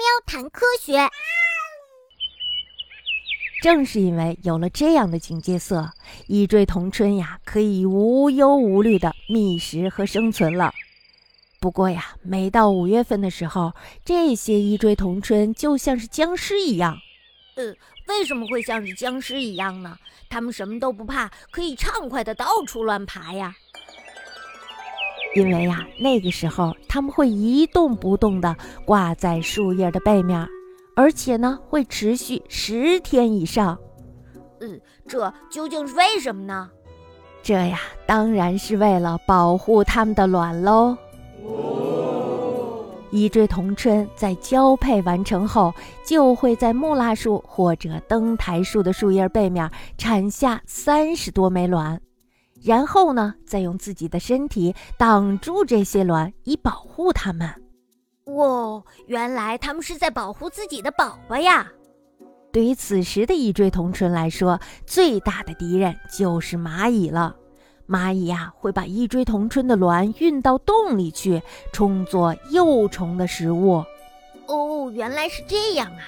喵谈科学。正是因为有了这样的警戒色，一锥同春呀可以无忧无虑的觅食和生存了。不过呀，每到五月份的时候，这些一锥同春就像是僵尸一样。呃，为什么会像是僵尸一样呢？他们什么都不怕，可以畅快的到处乱爬呀。因为呀，那个时候它们会一动不动地挂在树叶的背面，而且呢，会持续十天以上。嗯，这究竟是为什么呢？这呀，当然是为了保护它们的卵喽。一锥同春在交配完成后，就会在木蜡树或者灯台树的树叶背面产下三十多枚卵。然后呢，再用自己的身体挡住这些卵，以保护它们。哦，原来他们是在保护自己的宝宝呀！对于此时的一锥同春来说，最大的敌人就是蚂蚁了。蚂蚁呀，会把一锥同春的卵运到洞里去，充作幼虫的食物。哦，原来是这样啊！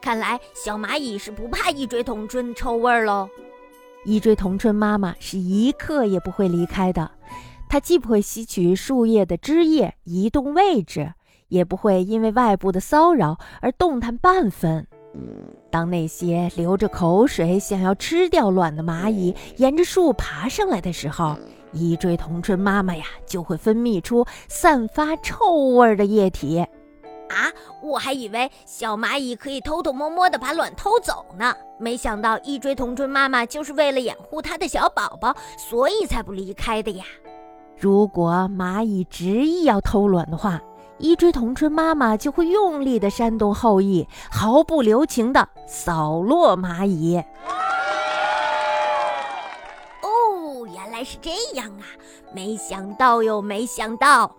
看来小蚂蚁是不怕一锥同春的臭味喽。一锥同春妈妈是一刻也不会离开的，它既不会吸取树叶的汁液移动位置，也不会因为外部的骚扰而动弹半分。当那些流着口水想要吃掉卵的蚂蚁沿着树爬上来的时候，一锥同春妈妈呀就会分泌出散发臭味的液体。啊，我还以为小蚂蚁可以偷偷摸摸的把卵偷走呢，没想到一锥同春妈妈就是为了掩护她的小宝宝，所以才不离开的呀。如果蚂蚁执意要偷卵的话，一锥同春妈妈就会用力的扇动后翼，毫不留情的扫落蚂蚁。哦，原来是这样啊！没想到哟，没想到。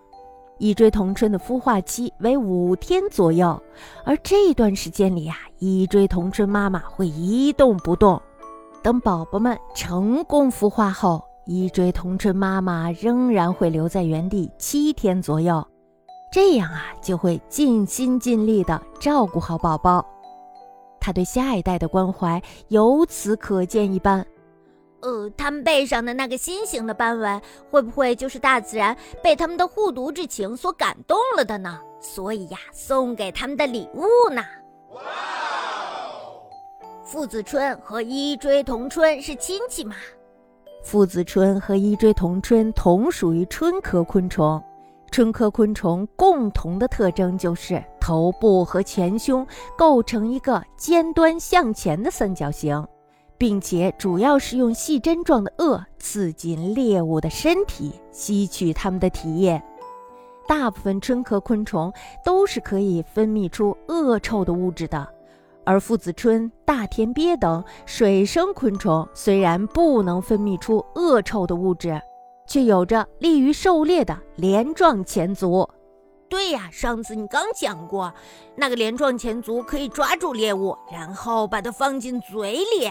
一锥同春的孵化期为五天左右，而这段时间里呀，一锥同春妈妈会一动不动。等宝宝们成功孵化后，一锥同春妈妈仍然会留在原地七天左右，这样啊，就会尽心尽力地照顾好宝宝。他对下一代的关怀由此可见一斑。呃，他们背上的那个心形的斑纹，会不会就是大自然被他们的护犊之情所感动了的呢？所以呀，送给他们的礼物呢？哇！父子春和一锥同春是亲戚吗？父子春和一锥同春同属于春科昆虫。春科昆虫共同的特征就是头部和前胸构成一个尖端向前的三角形。并且主要是用细针状的颚刺进猎物的身体，吸取它们的体液。大部分春科昆虫都是可以分泌出恶臭的物质的，而父子春、大田鳖等水生昆虫虽然不能分泌出恶臭的物质，却有着利于狩猎的镰状前足。对呀，上次你刚讲过，那个镰状前足可以抓住猎物，然后把它放进嘴里。